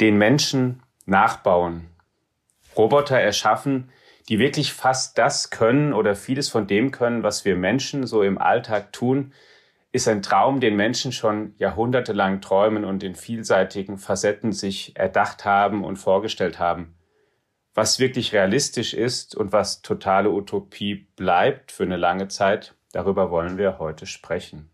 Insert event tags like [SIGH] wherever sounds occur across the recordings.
Den Menschen nachbauen. Roboter erschaffen, die wirklich fast das können oder vieles von dem können, was wir Menschen so im Alltag tun, ist ein Traum, den Menschen schon jahrhundertelang träumen und in vielseitigen Facetten sich erdacht haben und vorgestellt haben. Was wirklich realistisch ist und was totale Utopie bleibt für eine lange Zeit, darüber wollen wir heute sprechen.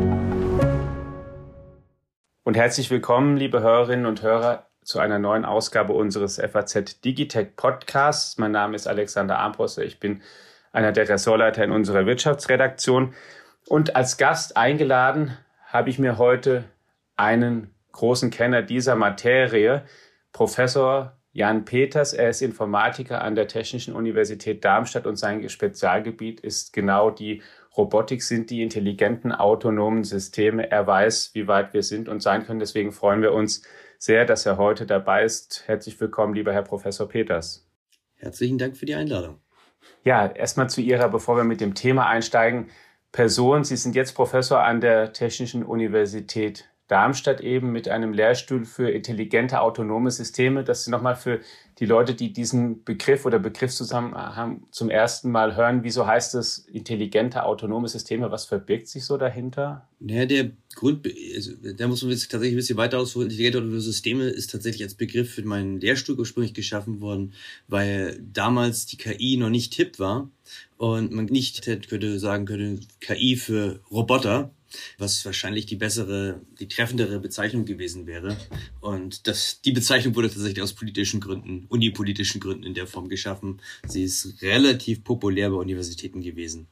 Und herzlich willkommen, liebe Hörerinnen und Hörer, zu einer neuen Ausgabe unseres FAZ Digitech Podcasts. Mein Name ist Alexander Armbruster. Ich bin einer der Ressortleiter in unserer Wirtschaftsredaktion. Und als Gast eingeladen habe ich mir heute einen großen Kenner dieser Materie, Professor Jan Peters. Er ist Informatiker an der Technischen Universität Darmstadt und sein Spezialgebiet ist genau die Robotik sind die intelligenten autonomen Systeme. Er weiß, wie weit wir sind und sein können. Deswegen freuen wir uns sehr, dass er heute dabei ist. Herzlich willkommen, lieber Herr Professor Peters. Herzlichen Dank für die Einladung. Ja, erstmal zu Ihrer, bevor wir mit dem Thema einsteigen, Person. Sie sind jetzt Professor an der Technischen Universität Darmstadt eben mit einem Lehrstuhl für intelligente autonome Systeme. Das ist nochmal für die Leute, die diesen Begriff oder Begriffszusammenhang zum ersten Mal hören. Wieso heißt es intelligente autonome Systeme? Was verbirgt sich so dahinter? Naja, der Grund, also, da muss man jetzt tatsächlich ein bisschen weiter ausholen. Intelligente autonome Systeme ist tatsächlich als Begriff für meinen Lehrstuhl ursprünglich geschaffen worden, weil damals die KI noch nicht hip war und man nicht könnte sagen könnte, KI für Roboter was wahrscheinlich die bessere, die treffendere Bezeichnung gewesen wäre. Und das, die Bezeichnung wurde tatsächlich aus politischen Gründen, unipolitischen Gründen in der Form geschaffen. Sie ist relativ populär bei Universitäten gewesen.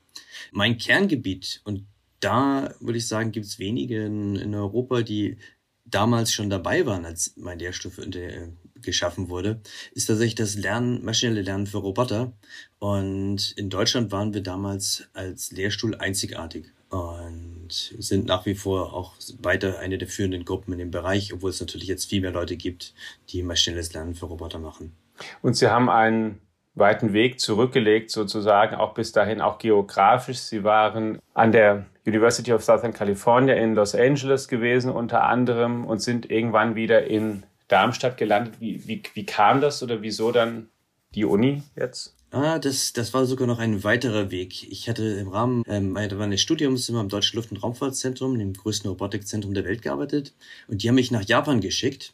Mein Kerngebiet, und da würde ich sagen, gibt es wenige in, in, Europa, die damals schon dabei waren, als mein Lehrstoff äh, geschaffen wurde, ist tatsächlich das Lernen, maschinelle Lernen für Roboter. Und in Deutschland waren wir damals als Lehrstuhl einzigartig und sind nach wie vor auch weiter eine der führenden Gruppen in dem Bereich, obwohl es natürlich jetzt viel mehr Leute gibt, die maschinelles Lernen für Roboter machen. Und Sie haben einen weiten Weg zurückgelegt, sozusagen, auch bis dahin, auch geografisch. Sie waren an der University of Southern California in Los Angeles gewesen, unter anderem, und sind irgendwann wieder in Darmstadt gelandet. Wie, wie, wie kam das oder wieso dann die Uni jetzt? Ah, das, das war sogar noch ein weiterer Weg. Ich hatte im Rahmen ähm, meines Studiums immer am Deutschen Luft- und Raumfahrtzentrum, dem größten Robotikzentrum der Welt, gearbeitet. Und die haben mich nach Japan geschickt.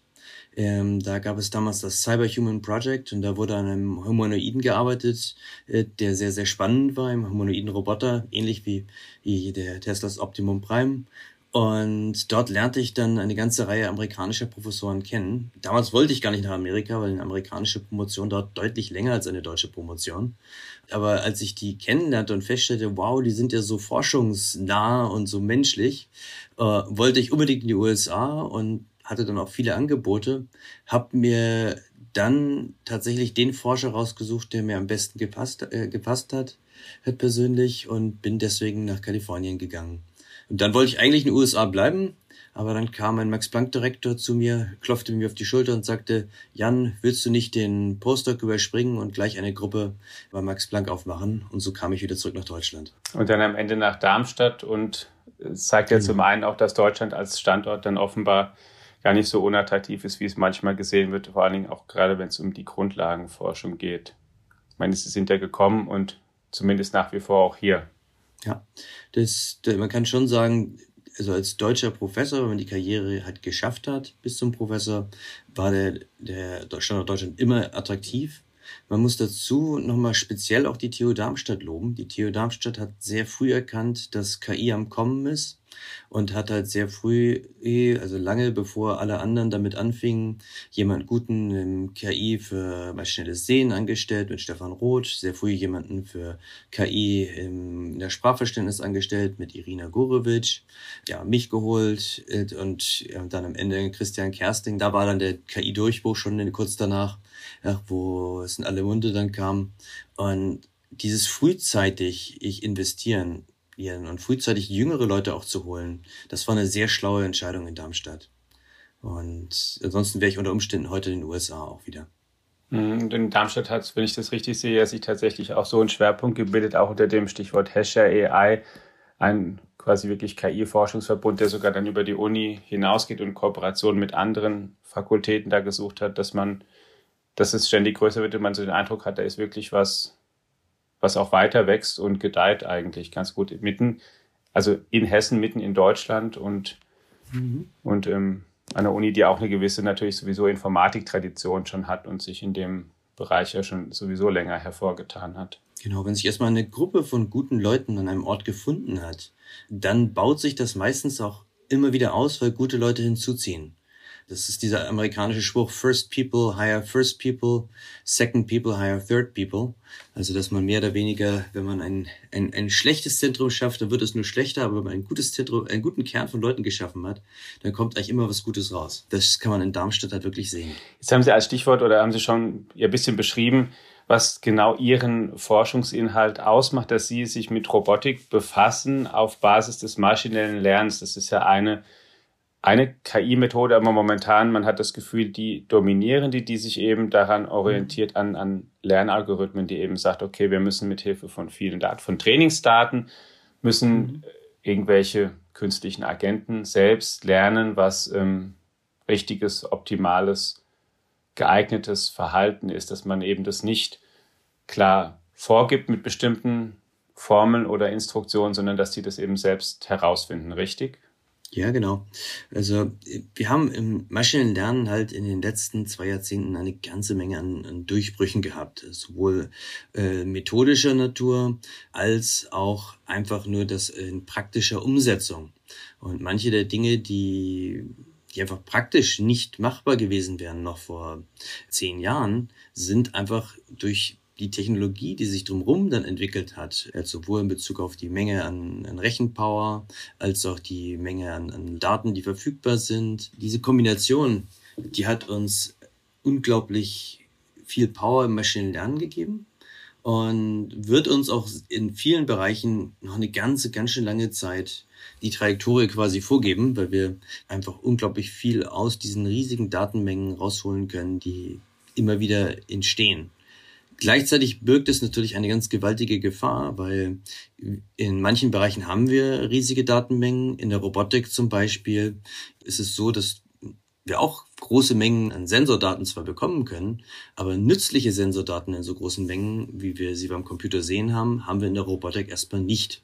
Ähm, da gab es damals das Cyberhuman Project und da wurde an einem Humanoiden gearbeitet, äh, der sehr, sehr spannend war, einem humanoiden Roboter, ähnlich wie, wie der Teslas Optimum Prime. Und dort lernte ich dann eine ganze Reihe amerikanischer Professoren kennen. Damals wollte ich gar nicht nach Amerika, weil eine amerikanische Promotion dort deutlich länger als eine deutsche Promotion. Aber als ich die kennenlernte und feststellte, wow, die sind ja so forschungsnah und so menschlich, äh, wollte ich unbedingt in die USA und hatte dann auch viele Angebote, habe mir dann tatsächlich den Forscher rausgesucht, der mir am besten gepasst, äh, gepasst hat, hat persönlich und bin deswegen nach Kalifornien gegangen. Und dann wollte ich eigentlich in den USA bleiben, aber dann kam ein Max-Planck-Direktor zu mir, klopfte mir auf die Schulter und sagte, Jan, willst du nicht den Postdoc überspringen und gleich eine Gruppe bei Max Planck aufmachen? Und so kam ich wieder zurück nach Deutschland. Und dann am Ende nach Darmstadt und es zeigt ja mhm. zum einen auch, dass Deutschland als Standort dann offenbar gar nicht so unattraktiv ist, wie es manchmal gesehen wird, vor allen Dingen auch gerade, wenn es um die Grundlagenforschung geht. Ich meine, sie sind ja gekommen und zumindest nach wie vor auch hier. Ja, das, man kann schon sagen, also als deutscher Professor, wenn man die Karriere halt geschafft hat bis zum Professor, war der, der Standort Deutschland immer attraktiv. Man muss dazu nochmal speziell auch die TU Darmstadt loben. Die TU Darmstadt hat sehr früh erkannt, dass KI am Kommen ist und hat halt sehr früh, also lange bevor alle anderen damit anfingen, jemand guten im KI für maschinelles Sehen angestellt mit Stefan Roth, sehr früh jemanden für KI in der Sprachverständnis angestellt mit Irina Gorovic, ja, mich geholt äh, und dann am Ende Christian Kersting, da war dann der KI-Durchbruch schon kurz danach, wo es in alle Munde dann kam. Und dieses frühzeitig ich investieren und frühzeitig jüngere Leute auch zu holen, das war eine sehr schlaue Entscheidung in Darmstadt. Und ansonsten wäre ich unter Umständen heute in den USA auch wieder. Mhm, und in Darmstadt hat, wenn ich das richtig sehe, sich tatsächlich auch so ein Schwerpunkt gebildet, auch unter dem Stichwort Hasher AI, ein quasi wirklich KI-Forschungsverbund, der sogar dann über die Uni hinausgeht und Kooperation mit anderen Fakultäten da gesucht hat, dass man, dass es ständig größer wird und man so den Eindruck hat, da ist wirklich was was auch weiter wächst und gedeiht eigentlich ganz gut mitten, also in Hessen, mitten in Deutschland und, mhm. und ähm, an der Uni, die auch eine gewisse natürlich sowieso Informatiktradition schon hat und sich in dem Bereich ja schon sowieso länger hervorgetan hat. Genau, wenn sich erstmal eine Gruppe von guten Leuten an einem Ort gefunden hat, dann baut sich das meistens auch immer wieder aus, weil gute Leute hinzuziehen. Das ist dieser amerikanische Spruch, first people hire first people, second people hire third people. Also, dass man mehr oder weniger, wenn man ein, ein, ein schlechtes Zentrum schafft, dann wird es nur schlechter, aber wenn man ein gutes Zentrum, einen guten Kern von Leuten geschaffen hat, dann kommt eigentlich immer was Gutes raus. Das kann man in Darmstadt halt wirklich sehen. Jetzt haben Sie als Stichwort oder haben Sie schon ein bisschen beschrieben, was genau Ihren Forschungsinhalt ausmacht, dass Sie sich mit Robotik befassen auf Basis des maschinellen Lernens. Das ist ja eine eine KI-Methode, aber momentan, man hat das Gefühl, die dominierende, die sich eben daran orientiert, an, an Lernalgorithmen, die eben sagt, okay, wir müssen mit Hilfe von vielen Daten, von Trainingsdaten, müssen mhm. irgendwelche künstlichen Agenten selbst lernen, was ähm, richtiges, optimales, geeignetes Verhalten ist, dass man eben das nicht klar vorgibt mit bestimmten Formeln oder Instruktionen, sondern dass die das eben selbst herausfinden, richtig? Ja, genau. Also wir haben im maschinellen Lernen halt in den letzten zwei Jahrzehnten eine ganze Menge an, an Durchbrüchen gehabt, sowohl äh, methodischer Natur als auch einfach nur das in praktischer Umsetzung. Und manche der Dinge, die die einfach praktisch nicht machbar gewesen wären noch vor zehn Jahren, sind einfach durch die Technologie, die sich drumherum dann entwickelt hat, sowohl in Bezug auf die Menge an, an Rechenpower als auch die Menge an, an Daten, die verfügbar sind, diese Kombination, die hat uns unglaublich viel Power im Maschinenlernen Lernen gegeben und wird uns auch in vielen Bereichen noch eine ganze, ganz schön lange Zeit die Trajektorie quasi vorgeben, weil wir einfach unglaublich viel aus diesen riesigen Datenmengen rausholen können, die immer wieder entstehen. Gleichzeitig birgt es natürlich eine ganz gewaltige Gefahr, weil in manchen Bereichen haben wir riesige Datenmengen. In der Robotik zum Beispiel ist es so, dass wir auch große Mengen an Sensordaten zwar bekommen können, aber nützliche Sensordaten in so großen Mengen, wie wir sie beim Computer sehen haben, haben wir in der Robotik erstmal nicht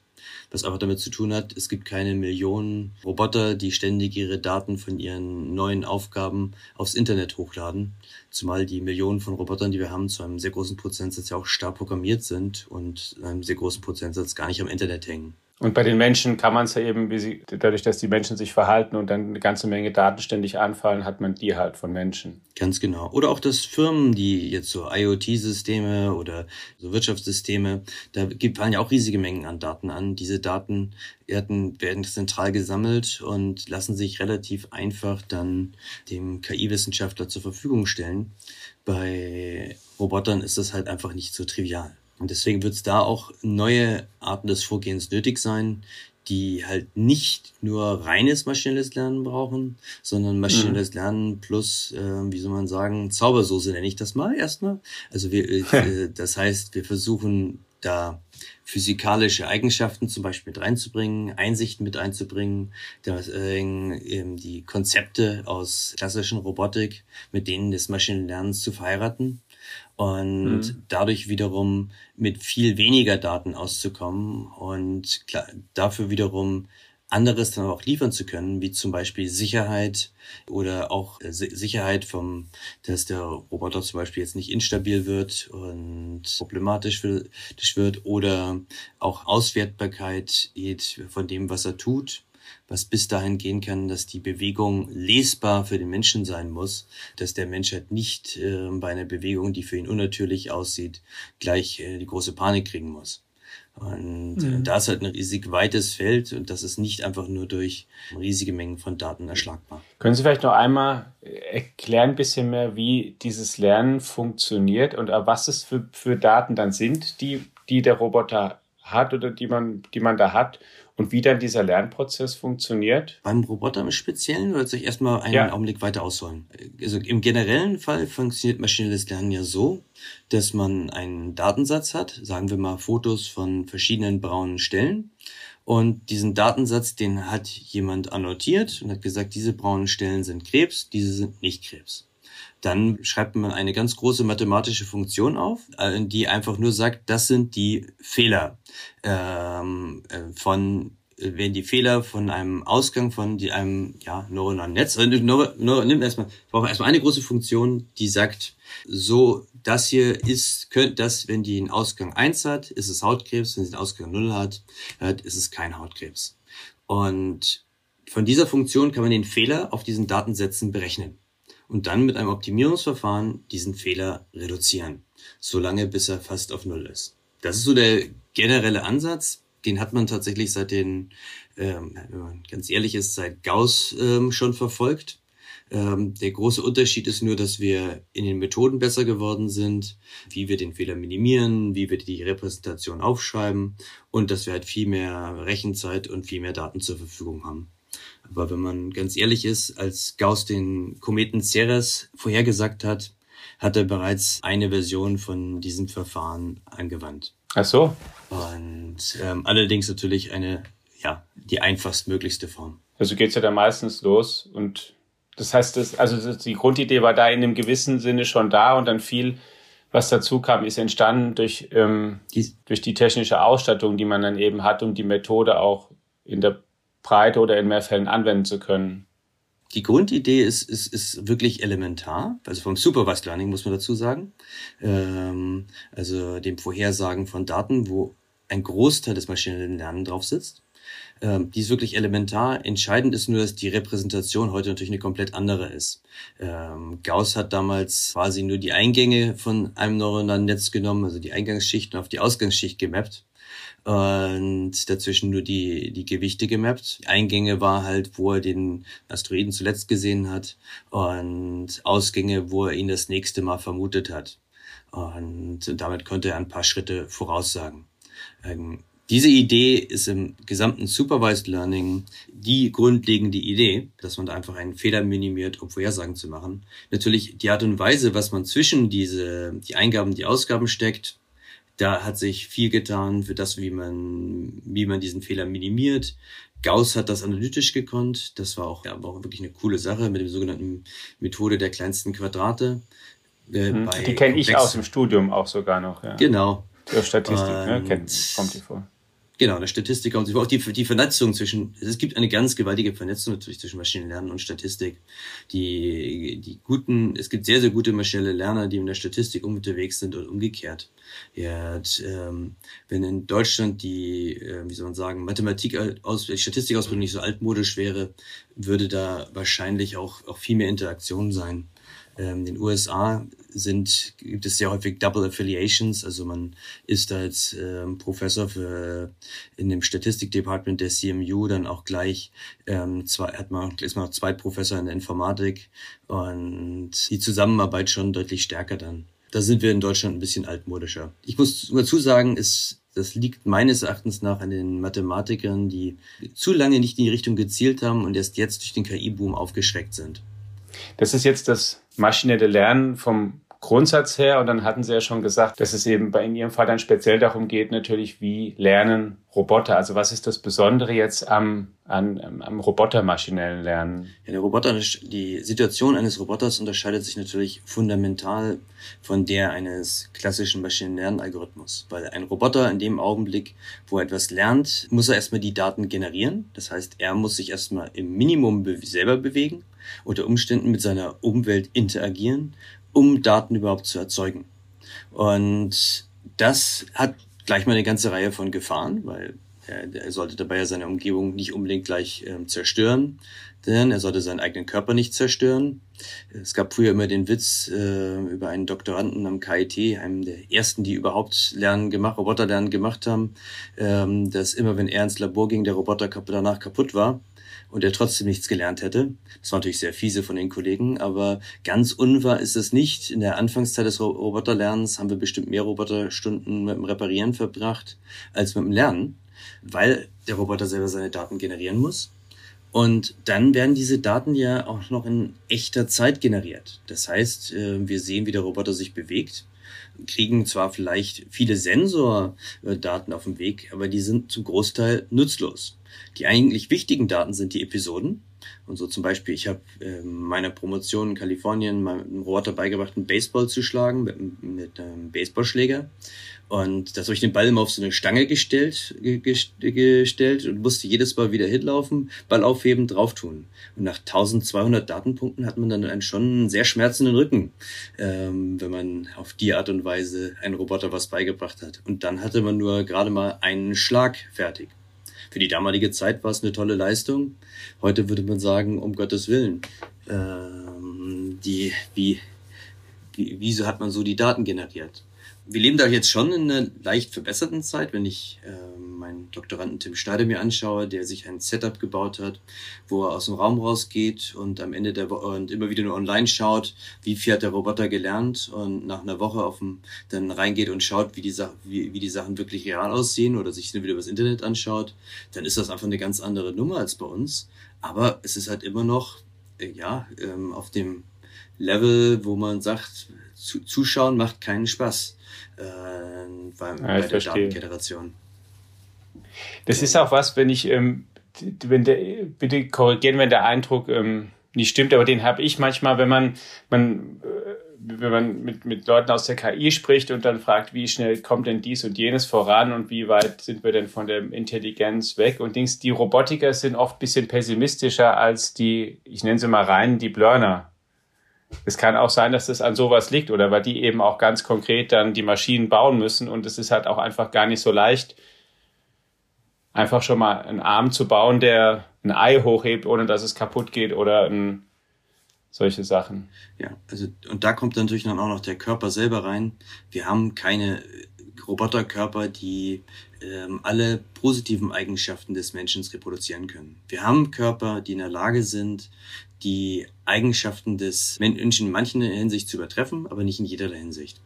was einfach damit zu tun hat, es gibt keine Millionen Roboter, die ständig ihre Daten von ihren neuen Aufgaben aufs Internet hochladen. Zumal die Millionen von Robotern, die wir haben, zu einem sehr großen Prozentsatz ja auch stark programmiert sind und einem sehr großen Prozentsatz gar nicht am Internet hängen. Und bei den Menschen kann man es ja eben, sie, dadurch, dass die Menschen sich verhalten und dann eine ganze Menge Daten ständig anfallen, hat man die halt von Menschen. Ganz genau. Oder auch dass Firmen, die jetzt so IoT-Systeme oder so Wirtschaftssysteme, da fallen ja auch riesige Mengen an Daten an. Diese Daten werden, werden zentral gesammelt und lassen sich relativ einfach dann dem KI-Wissenschaftler zur Verfügung stellen. Bei Robotern ist das halt einfach nicht so trivial. Und deswegen wird es da auch neue Arten des Vorgehens nötig sein, die halt nicht nur reines maschinelles Lernen brauchen, sondern maschinelles mhm. Lernen plus, äh, wie soll man sagen, Zaubersoße nenne ich das mal erstmal. Also wir, [LAUGHS] äh, das heißt, wir versuchen da physikalische Eigenschaften zum Beispiel mit reinzubringen, Einsichten mit einzubringen, das, äh, die Konzepte aus klassischen Robotik mit denen des Maschinenlernens zu verheiraten und mhm. dadurch wiederum mit viel weniger Daten auszukommen und klar, dafür wiederum anderes dann auch liefern zu können, wie zum Beispiel Sicherheit oder auch äh, Sicherheit vom, dass der Roboter zum Beispiel jetzt nicht instabil wird und problematisch wird oder auch Auswertbarkeit von dem, was er tut was bis dahin gehen kann, dass die Bewegung lesbar für den Menschen sein muss, dass der Mensch halt nicht äh, bei einer Bewegung, die für ihn unnatürlich aussieht, gleich äh, die große Panik kriegen muss. Und äh, mhm. da ist halt ein riesig weites Feld und das ist nicht einfach nur durch riesige Mengen von Daten erschlagbar. Können Sie vielleicht noch einmal erklären, ein bisschen mehr, wie dieses Lernen funktioniert und was es für, für Daten dann sind, die, die der Roboter hat oder die man, die man da hat und wie dann dieser Lernprozess funktioniert? Beim Roboter im Speziellen oder soll ich erstmal einen ja. Augenblick weiter ausholen? Also im generellen Fall funktioniert maschinelles Lernen ja so, dass man einen Datensatz hat, sagen wir mal Fotos von verschiedenen braunen Stellen. Und diesen Datensatz, den hat jemand annotiert und hat gesagt, diese braunen Stellen sind Krebs, diese sind nicht Krebs. Dann schreibt man eine ganz große mathematische Funktion auf, äh, die einfach nur sagt, das sind die Fehler ähm, äh, von äh, werden die Fehler von einem Ausgang von die, einem ja, neuronalen Netz. Neuro, Neuro, nimm erstmal, ich erstmal eine große Funktion, die sagt, so, das hier ist, könnte das, wenn die einen Ausgang 1 hat, ist es Hautkrebs, wenn sie einen Ausgang 0 hat, ist es kein Hautkrebs. Und von dieser Funktion kann man den Fehler auf diesen Datensätzen berechnen und dann mit einem Optimierungsverfahren diesen Fehler reduzieren, solange bis er fast auf Null ist. Das ist so der generelle Ansatz. Den hat man tatsächlich seit den, ähm, wenn man ganz ehrlich ist, seit Gauss ähm, schon verfolgt. Ähm, der große Unterschied ist nur, dass wir in den Methoden besser geworden sind, wie wir den Fehler minimieren, wie wir die Repräsentation aufschreiben und dass wir halt viel mehr Rechenzeit und viel mehr Daten zur Verfügung haben. Aber wenn man ganz ehrlich ist, als Gauss den Kometen Ceres vorhergesagt hat, hat er bereits eine Version von diesem Verfahren angewandt. Ach so. Und ähm, allerdings natürlich eine, ja, die einfachstmöglichste Form. Also geht's ja da meistens los und das heißt, das, also die Grundidee war da in einem gewissen Sinne schon da und dann viel, was dazu kam, ist entstanden durch, ähm, die, durch die technische Ausstattung, die man dann eben hat, um die Methode auch in der Breite oder in mehr Fällen anwenden zu können. Die Grundidee ist, ist, ist wirklich elementar, also vom Supervised Learning muss man dazu sagen, ähm, also dem Vorhersagen von Daten, wo ein Großteil des maschinellen Lernens drauf sitzt. Ähm, die ist wirklich elementar. Entscheidend ist nur, dass die Repräsentation heute natürlich eine komplett andere ist. Ähm, Gauss hat damals quasi nur die Eingänge von einem neuronalen Netz genommen, also die Eingangsschicht und auf die Ausgangsschicht gemappt und dazwischen nur die, die Gewichte gemappt. Eingänge war halt, wo er den Asteroiden zuletzt gesehen hat und Ausgänge, wo er ihn das nächste Mal vermutet hat. Und damit konnte er ein paar Schritte voraussagen. Ähm, diese Idee ist im gesamten Supervised Learning die grundlegende Idee, dass man da einfach einen Fehler minimiert, um Vorhersagen zu machen. Natürlich die Art und Weise, was man zwischen diese, die Eingaben, die Ausgaben steckt, da hat sich viel getan für das, wie man, wie man diesen Fehler minimiert. Gauss hat das analytisch gekonnt. Das war auch, ja, war auch wirklich eine coole Sache mit dem sogenannten Methode der kleinsten Quadrate. Äh, hm, die kenne ich aus dem Studium auch sogar noch. Ja. Genau. Die Statistik, ne, kennt, kommt die vor. Genau, eine Statistik und auch die, die Vernetzung zwischen, es gibt eine ganz gewaltige Vernetzung natürlich zwischen Maschinenlernen und Statistik. Die, die guten, es gibt sehr, sehr gute maschinelle Lerner, die in der Statistik unterwegs sind und umgekehrt. Ja, ähm, wenn in Deutschland die, äh, wie soll man sagen, Mathematik aus, Statistikausbildung nicht so altmodisch wäre, würde da wahrscheinlich auch, auch viel mehr Interaktion sein. Ähm, in den USA sind, gibt es sehr häufig Double Affiliations, also man ist als ähm, Professor für in dem Statistikdepartment der CMU dann auch gleich ähm, zwei, hat man ist man auch Zweitprofessor in der Informatik und die Zusammenarbeit schon deutlich stärker dann. Da sind wir in Deutschland ein bisschen altmodischer. Ich muss dazu sagen, es das liegt meines Erachtens nach an den Mathematikern, die zu lange nicht in die Richtung gezielt haben und erst jetzt durch den KI-Boom aufgeschreckt sind. Das ist jetzt das maschinelle Lernen vom Grundsatz her. Und dann hatten Sie ja schon gesagt, dass es eben bei in Ihrem Fall dann speziell darum geht, natürlich, wie lernen Roboter. Also was ist das Besondere jetzt am, an, am robotermaschinellen Lernen? Ja, der Roboter, die Situation eines Roboters unterscheidet sich natürlich fundamental von der eines klassischen Maschinenlernalgorithmus. Weil ein Roboter in dem Augenblick, wo er etwas lernt, muss er erstmal die Daten generieren. Das heißt, er muss sich erstmal im Minimum selber bewegen, unter Umständen mit seiner Umwelt interagieren um Daten überhaupt zu erzeugen. Und das hat gleich mal eine ganze Reihe von Gefahren, weil er sollte dabei ja seine Umgebung nicht unbedingt gleich äh, zerstören, denn er sollte seinen eigenen Körper nicht zerstören. Es gab früher immer den Witz äh, über einen Doktoranden am KIT, einem der ersten, die überhaupt Lernen gemacht, Roboterlernen gemacht haben, ähm, dass immer wenn er ins Labor ging, der Roboter danach kaputt war und er trotzdem nichts gelernt hätte. Das war natürlich sehr fiese von den Kollegen, aber ganz unwahr ist es nicht. In der Anfangszeit des Roboterlernens haben wir bestimmt mehr Roboterstunden mit dem Reparieren verbracht als mit dem Lernen, weil der Roboter selber seine Daten generieren muss. Und dann werden diese Daten ja auch noch in echter Zeit generiert. Das heißt, äh, wir sehen, wie der Roboter sich bewegt, kriegen zwar vielleicht viele Sensordaten auf dem Weg, aber die sind zum Großteil nutzlos. Die eigentlich wichtigen Daten sind die Episoden. Und so zum Beispiel, ich habe äh, meiner Promotion in Kalifornien meinem Roboter beigebracht, einen Baseball zu schlagen mit, mit einem Baseballschläger. Und das habe ich den Ball immer auf so eine Stange gestellt, gestellt und musste jedes Mal wieder hinlaufen, Ball aufheben, drauf tun. Und nach 1200 Datenpunkten hat man dann einen schon einen sehr schmerzenden Rücken, ähm, wenn man auf die Art und Weise einen Roboter was beigebracht hat. Und dann hatte man nur gerade mal einen Schlag fertig. Für die damalige Zeit war es eine tolle Leistung. Heute würde man sagen, um Gottes Willen, ähm, die, wie, wie, wieso hat man so die Daten generiert? Wir leben da jetzt schon in einer leicht verbesserten Zeit, wenn ich äh, meinen Doktoranden Tim Schneider mir anschaue, der sich ein Setup gebaut hat, wo er aus dem Raum rausgeht und am Ende der Woche und immer wieder nur online schaut, wie viel hat der Roboter gelernt und nach einer Woche auf dem, dann reingeht und schaut, wie die, Sachen, wie, wie die Sachen wirklich real aussehen oder sich dann wieder übers Internet anschaut, dann ist das einfach eine ganz andere Nummer als bei uns. Aber es ist halt immer noch, äh, ja, ähm, auf dem Level, wo man sagt, zu, zuschauen macht keinen Spaß äh, bei, ja, bei der verstehe. Datengeneration. Das ist auch was, wenn ich, ähm, wenn der, bitte korrigieren, wenn der Eindruck ähm, nicht stimmt, aber den habe ich manchmal, wenn man, man äh, wenn man mit, mit Leuten aus der KI spricht und dann fragt, wie schnell kommt denn dies und jenes voran und wie weit sind wir denn von der Intelligenz weg und Dings, die Robotiker sind oft ein bisschen pessimistischer als die, ich nenne sie mal rein, die Learner. Es kann auch sein, dass das an sowas liegt oder weil die eben auch ganz konkret dann die Maschinen bauen müssen und es ist halt auch einfach gar nicht so leicht, einfach schon mal einen Arm zu bauen, der ein Ei hochhebt, ohne dass es kaputt geht oder ein, solche Sachen. Ja, also und da kommt natürlich dann auch noch der Körper selber rein. Wir haben keine Roboterkörper, die ähm, alle positiven Eigenschaften des Menschen reproduzieren können. Wir haben Körper, die in der Lage sind, die Eigenschaften des Menschen in manchen Hinsicht zu übertreffen, aber nicht in jeder Hinsicht.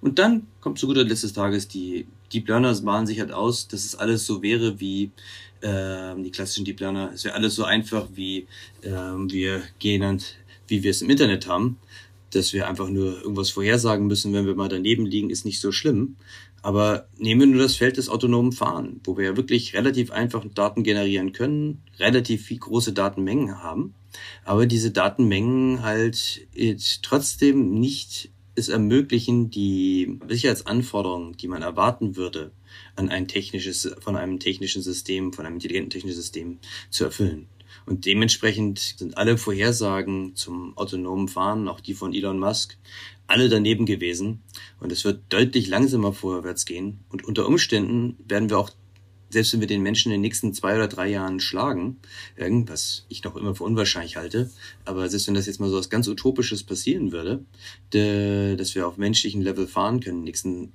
Und dann kommt zu guter Letzt des Tages die Deep Learners malen sich halt aus, dass es alles so wäre wie äh, die klassischen Deep Learner. Es wäre alles so einfach wie äh, wir gehen und wie wir es im Internet haben, dass wir einfach nur irgendwas vorhersagen müssen, wenn wir mal daneben liegen, ist nicht so schlimm. Aber nehmen wir nur das Feld des autonomen Fahren, wo wir ja wirklich relativ einfach Daten generieren können, relativ viel große Datenmengen haben, aber diese Datenmengen halt trotzdem nicht es ermöglichen, die Sicherheitsanforderungen, die man erwarten würde, an ein technisches, von einem technischen System, von einem intelligenten technischen System zu erfüllen. Und dementsprechend sind alle Vorhersagen zum autonomen Fahren, auch die von Elon Musk, alle daneben gewesen. Und es wird deutlich langsamer vorwärts gehen. Und unter Umständen werden wir auch selbst wenn wir den Menschen in den nächsten zwei oder drei Jahren schlagen, was ich noch immer für unwahrscheinlich halte, aber selbst wenn das jetzt mal so was ganz Utopisches passieren würde, dass wir auf menschlichen Level fahren können in den nächsten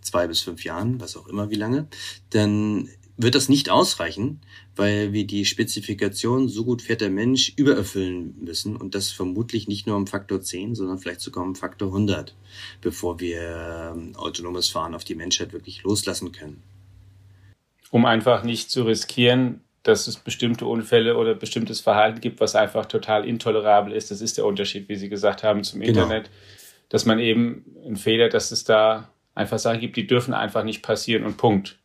zwei bis fünf Jahren, was auch immer wie lange, dann wird das nicht ausreichen, weil wir die Spezifikation so gut fährt der Mensch übererfüllen müssen und das vermutlich nicht nur um Faktor 10, sondern vielleicht sogar um Faktor 100, bevor wir ähm, autonomes Fahren auf die Menschheit wirklich loslassen können um einfach nicht zu riskieren, dass es bestimmte Unfälle oder bestimmtes Verhalten gibt, was einfach total intolerabel ist. Das ist der Unterschied, wie Sie gesagt haben, zum genau. Internet. Dass man eben einen Fehler, dass es da einfach Sachen gibt, die dürfen einfach nicht passieren und Punkt.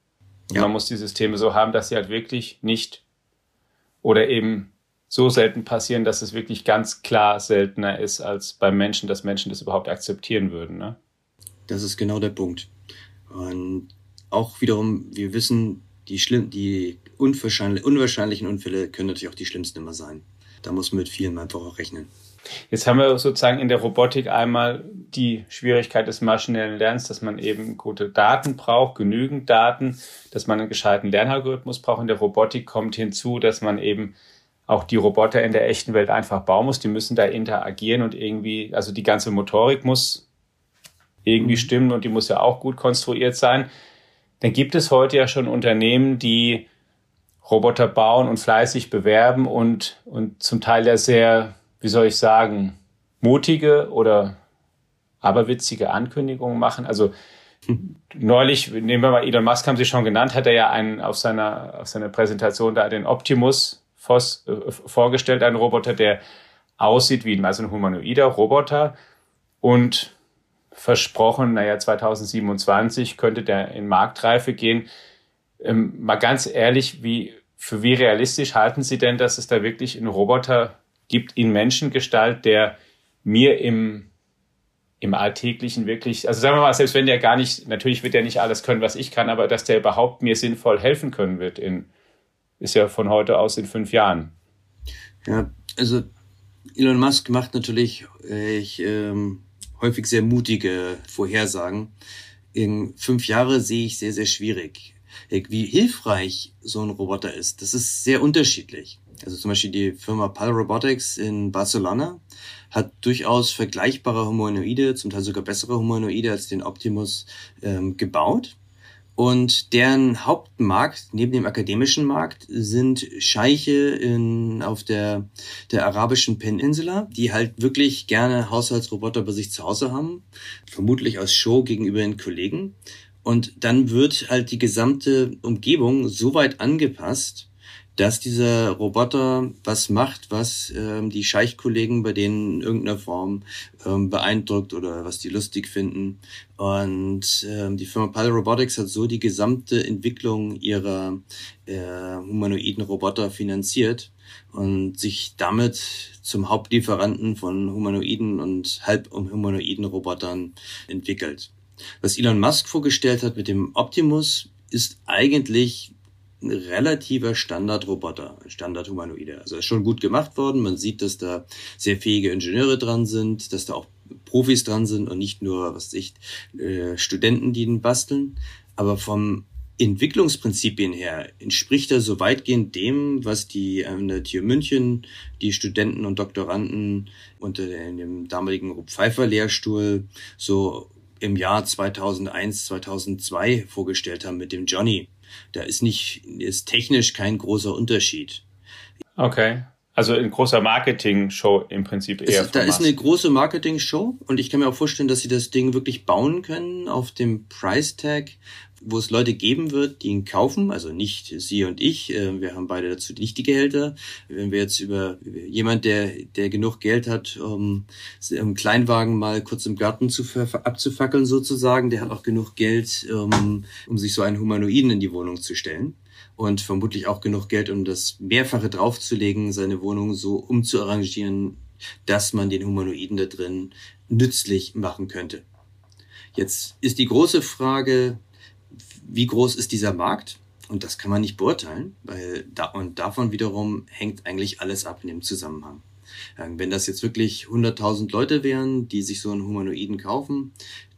Ja. man muss die Systeme so haben, dass sie halt wirklich nicht oder eben so selten passieren, dass es wirklich ganz klar seltener ist als beim Menschen, dass Menschen das überhaupt akzeptieren würden. Ne? Das ist genau der Punkt. Und auch wiederum, wir wissen, die, schlimm, die unwahrscheinlich, unwahrscheinlichen Unfälle können natürlich auch die schlimmsten immer sein. Da muss man mit vielen einfach auch rechnen. Jetzt haben wir sozusagen in der Robotik einmal die Schwierigkeit des maschinellen Lernens, dass man eben gute Daten braucht, genügend Daten, dass man einen gescheiten Lernalgorithmus braucht. In der Robotik kommt hinzu, dass man eben auch die Roboter in der echten Welt einfach bauen muss. Die müssen da interagieren und irgendwie, also die ganze Motorik muss irgendwie mhm. stimmen und die muss ja auch gut konstruiert sein. Dann gibt es heute ja schon Unternehmen, die Roboter bauen und fleißig bewerben und, und zum Teil ja sehr wie soll ich sagen, mutige oder aberwitzige Ankündigungen machen. Also neulich, nehmen wir mal Elon Musk, haben Sie schon genannt, hat er ja einen auf seiner, auf seiner Präsentation da den Optimus Fos, äh, vorgestellt, einen Roboter, der aussieht wie also ein humanoider Roboter und versprochen, naja, 2027 könnte der in Marktreife gehen. Ähm, mal ganz ehrlich, wie, für wie realistisch halten Sie denn, dass es da wirklich einen Roboter gibt in Menschengestalt, der mir im, im Alltäglichen wirklich, also sagen wir mal, selbst wenn der gar nicht, natürlich wird er nicht alles können, was ich kann, aber dass der überhaupt mir sinnvoll helfen können wird, in, ist ja von heute aus in fünf Jahren. Ja, also Elon Musk macht natürlich äh, ich, ähm, häufig sehr mutige Vorhersagen. In fünf Jahre sehe ich sehr, sehr schwierig. Wie hilfreich so ein Roboter ist, das ist sehr unterschiedlich. Also zum Beispiel die Firma PAL Robotics in Barcelona hat durchaus vergleichbare Humanoide, zum Teil sogar bessere Humanoide als den Optimus ähm, gebaut. Und deren Hauptmarkt neben dem akademischen Markt sind Scheiche in, auf der, der arabischen Peninsula, die halt wirklich gerne Haushaltsroboter bei sich zu Hause haben, vermutlich als Show gegenüber den Kollegen. Und dann wird halt die gesamte Umgebung so weit angepasst, dass dieser Roboter was macht, was ähm, die Scheichkollegen bei denen in irgendeiner Form ähm, beeindruckt oder was die lustig finden. Und ähm, die Firma Pal Robotics hat so die gesamte Entwicklung ihrer äh, humanoiden Roboter finanziert und sich damit zum Hauptlieferanten von humanoiden und halb humanoiden Robotern entwickelt. Was Elon Musk vorgestellt hat mit dem Optimus ist eigentlich ein relativer Standardroboter, Standardhumanoide. Also ist schon gut gemacht worden. Man sieht, dass da sehr fähige Ingenieure dran sind, dass da auch Profis dran sind und nicht nur, was ich, äh, Studenten, die ihn basteln. Aber vom Entwicklungsprinzipien her entspricht er so weitgehend dem, was die an der TU München, die Studenten und Doktoranden unter dem damaligen Rupp Pfeiffer Lehrstuhl so im Jahr 2001, 2002 vorgestellt haben mit dem Johnny. Da ist nicht, ist technisch kein großer Unterschied. Okay. Also ein großer Marketing-Show im Prinzip eher. Es, da ist eine große Marketing-Show und ich kann mir auch vorstellen, dass sie das Ding wirklich bauen können auf dem Price Tag, wo es Leute geben wird, die ihn kaufen, also nicht Sie und ich, äh, wir haben beide dazu nicht die Gehälter. Wenn wir jetzt über jemand, der, der genug Geld hat, um im Kleinwagen mal kurz im Garten zu abzufackeln sozusagen, der hat auch genug Geld, um, um sich so einen Humanoiden in die Wohnung zu stellen und vermutlich auch genug Geld, um das Mehrfache draufzulegen, seine Wohnung so umzuarrangieren, dass man den Humanoiden da drin nützlich machen könnte. Jetzt ist die große Frage, wie groß ist dieser Markt? Und das kann man nicht beurteilen, weil da, und davon wiederum hängt eigentlich alles ab in dem Zusammenhang. Ähm, wenn das jetzt wirklich 100.000 Leute wären, die sich so einen Humanoiden kaufen,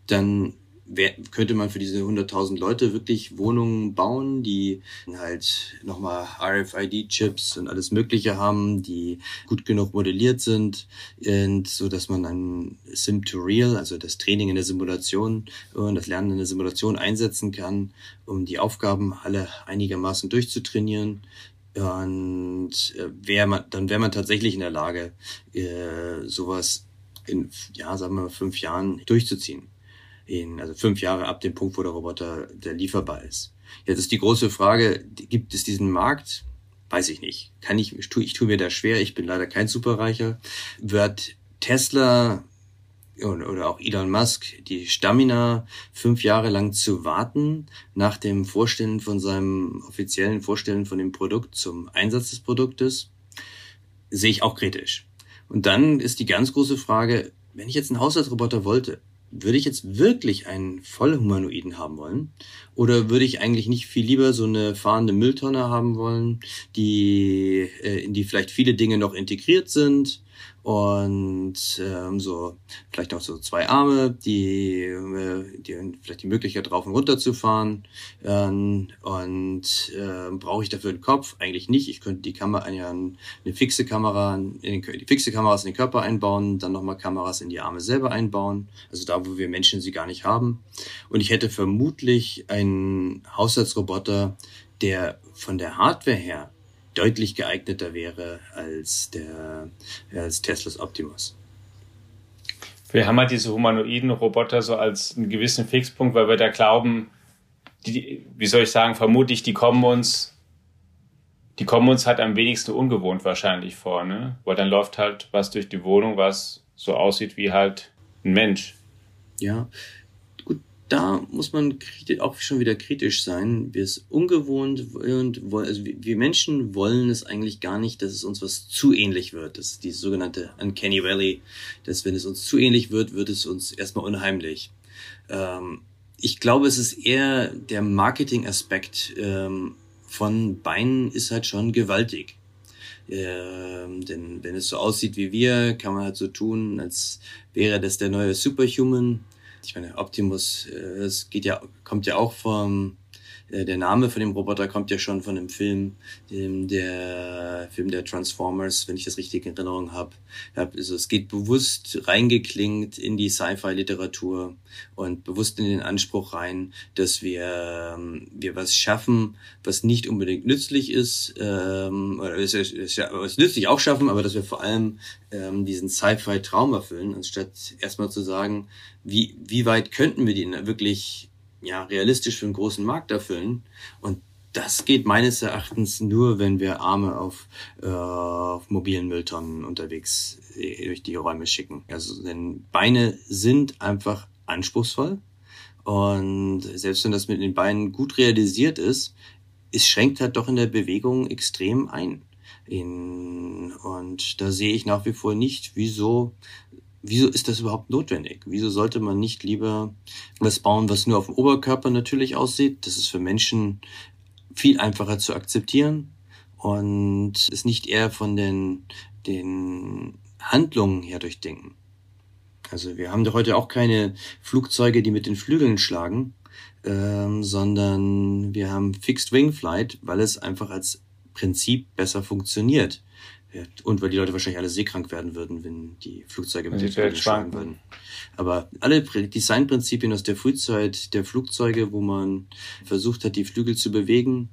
dann wer, könnte man für diese 100.000 Leute wirklich Wohnungen bauen, die halt nochmal RFID-Chips und alles Mögliche haben, die gut genug modelliert sind, und so dass man ein Sim to Real, also das Training in der Simulation und das Lernen in der Simulation einsetzen kann, um die Aufgaben alle einigermaßen durchzutrainieren. Und äh, wär man, dann wäre man tatsächlich in der Lage, äh, sowas in, ja, sagen wir mal, fünf Jahren durchzuziehen in, also fünf Jahre ab dem Punkt, wo der Roboter der lieferbar ist. Jetzt ist die große Frage, gibt es diesen Markt? Weiß ich nicht. Kann ich, ich tue, ich tue mir da schwer, ich bin leider kein Superreicher. Wird Tesla oder auch Elon Musk die Stamina fünf Jahre lang zu warten nach dem Vorstellen von seinem offiziellen Vorstellen von dem Produkt zum Einsatz des Produktes, sehe ich auch kritisch. Und dann ist die ganz große Frage, wenn ich jetzt einen Haushaltsroboter wollte, würde ich jetzt wirklich einen Vollhumanoiden haben wollen? Oder würde ich eigentlich nicht viel lieber so eine fahrende Mülltonne haben wollen, die, äh, in die vielleicht viele Dinge noch integriert sind, und ähm, so vielleicht auch so zwei Arme, die, äh, die vielleicht die Möglichkeit drauf und runter zu fahren. Ähm, und äh, brauche ich dafür einen Kopf? Eigentlich nicht. Ich könnte die Kamera eine, eine fixe Kamera, in den, die fixe Kameras in den Körper einbauen, dann nochmal Kameras in die Arme selber einbauen. Also da, wo wir Menschen sie gar nicht haben. Und ich hätte vermutlich einen Haushaltsroboter, der von der Hardware her deutlich geeigneter wäre als der als Teslas Optimus. Wir haben halt diese humanoiden Roboter so als einen gewissen Fixpunkt, weil wir da glauben, die, wie soll ich sagen, vermutlich, die kommen uns, die kommen uns halt am wenigsten ungewohnt wahrscheinlich vor, ne? Weil dann läuft halt was durch die Wohnung, was so aussieht wie halt ein Mensch. Ja, da muss man auch schon wieder kritisch sein. Wir sind ungewohnt und also wir Menschen wollen es eigentlich gar nicht, dass es uns was zu ähnlich wird. Das ist die sogenannte Uncanny Valley, dass wenn es uns zu ähnlich wird, wird es uns erstmal unheimlich. Ähm, ich glaube, es ist eher der Marketing-Aspekt ähm, von Beinen ist halt schon gewaltig. Ähm, denn wenn es so aussieht wie wir, kann man halt so tun, als wäre das der neue Superhuman ich meine, Optimus, äh, es geht ja, kommt ja auch vom, äh, der Name von dem Roboter kommt ja schon von dem Film, dem, der Film der Transformers, wenn ich das richtig in Erinnerung habe. Also es geht bewusst reingeklingt in die Sci-Fi-Literatur und bewusst in den Anspruch rein, dass wir, ähm, wir was schaffen, was nicht unbedingt nützlich ist, ähm, oder es, es, es, es nützlich auch schaffen, aber dass wir vor allem ähm, diesen Sci-Fi-Traum erfüllen, anstatt erstmal zu sagen, wie, wie weit könnten wir den wirklich ja, realistisch für einen großen Markt erfüllen. Und das geht meines Erachtens nur, wenn wir Arme auf, äh, auf mobilen Mülltonnen unterwegs äh, durch die Räume schicken. Also denn Beine sind einfach anspruchsvoll. Und selbst wenn das mit den Beinen gut realisiert ist, es schränkt halt doch in der Bewegung extrem ein. In, und da sehe ich nach wie vor nicht, wieso wieso ist das überhaupt notwendig? Wieso sollte man nicht lieber was bauen, was nur auf dem Oberkörper natürlich aussieht? Das ist für Menschen viel einfacher zu akzeptieren und es nicht eher von den, den Handlungen her durchdenken. Also wir haben doch heute auch keine Flugzeuge, die mit den Flügeln schlagen, ähm, sondern wir haben Fixed Wing Flight, weil es einfach als Prinzip besser funktioniert. Und weil die Leute wahrscheinlich alle seekrank werden würden, wenn die Flugzeuge mit den Flügeln schlagen würden. Aber alle Designprinzipien aus der Frühzeit der Flugzeuge, wo man versucht hat, die Flügel zu bewegen,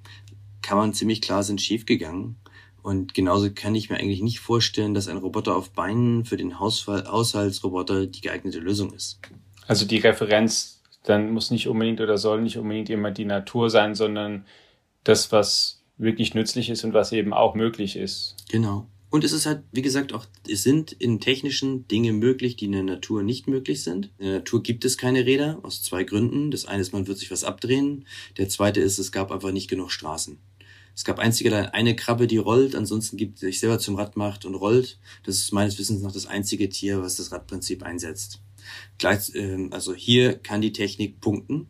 kann man ziemlich klar sind schiefgegangen. Und genauso kann ich mir eigentlich nicht vorstellen, dass ein Roboter auf Beinen für den Haushaltsroboter die geeignete Lösung ist. Also die Referenz dann muss nicht unbedingt oder soll nicht unbedingt immer die Natur sein, sondern das, was wirklich nützlich ist und was eben auch möglich ist. Genau. Und es ist halt, wie gesagt, auch, es sind in technischen Dinge möglich, die in der Natur nicht möglich sind. In der Natur gibt es keine Räder, aus zwei Gründen. Das eine ist, man wird sich was abdrehen. Der zweite ist, es gab einfach nicht genug Straßen. Es gab einzige eine Krabbe, die rollt, ansonsten gibt, sich selber zum Rad macht und rollt. Das ist meines Wissens noch das einzige Tier, was das Radprinzip einsetzt. Gleich, äh, also hier kann die Technik punkten.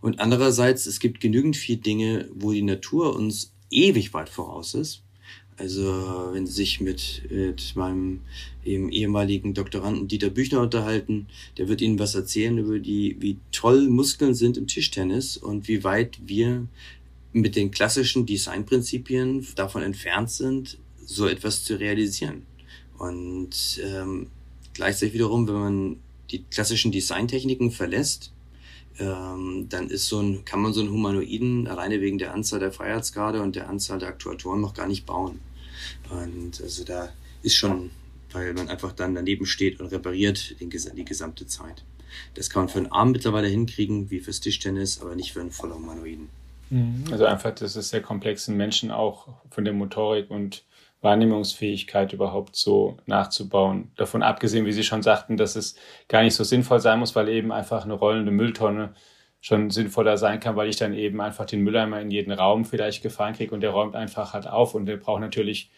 Und andererseits, es gibt genügend viele Dinge, wo die Natur uns ewig weit voraus ist. Also wenn Sie sich mit, mit meinem ehemaligen Doktoranden Dieter Büchner unterhalten, der wird Ihnen was erzählen über die, wie toll Muskeln sind im Tischtennis und wie weit wir mit den klassischen Designprinzipien davon entfernt sind, so etwas zu realisieren. Und ähm, gleichzeitig wiederum, wenn man die klassischen Designtechniken verlässt, ähm, dann ist so ein, kann man so einen Humanoiden alleine wegen der Anzahl der Freiheitsgrade und der Anzahl der Aktuatoren noch gar nicht bauen. Und also da ist schon, weil man einfach dann daneben steht und repariert den, die gesamte Zeit. Das kann man für einen Arm mittlerweile hinkriegen, wie fürs Tischtennis, aber nicht für einen voller Humanoiden. Mhm. Also einfach, das ist sehr komplex, einen Menschen auch von der Motorik und Wahrnehmungsfähigkeit überhaupt so nachzubauen. Davon abgesehen, wie Sie schon sagten, dass es gar nicht so sinnvoll sein muss, weil eben einfach eine rollende Mülltonne schon sinnvoller sein kann, weil ich dann eben einfach den Mülleimer in jeden Raum vielleicht gefahren kriege und der räumt einfach halt auf und der braucht natürlich,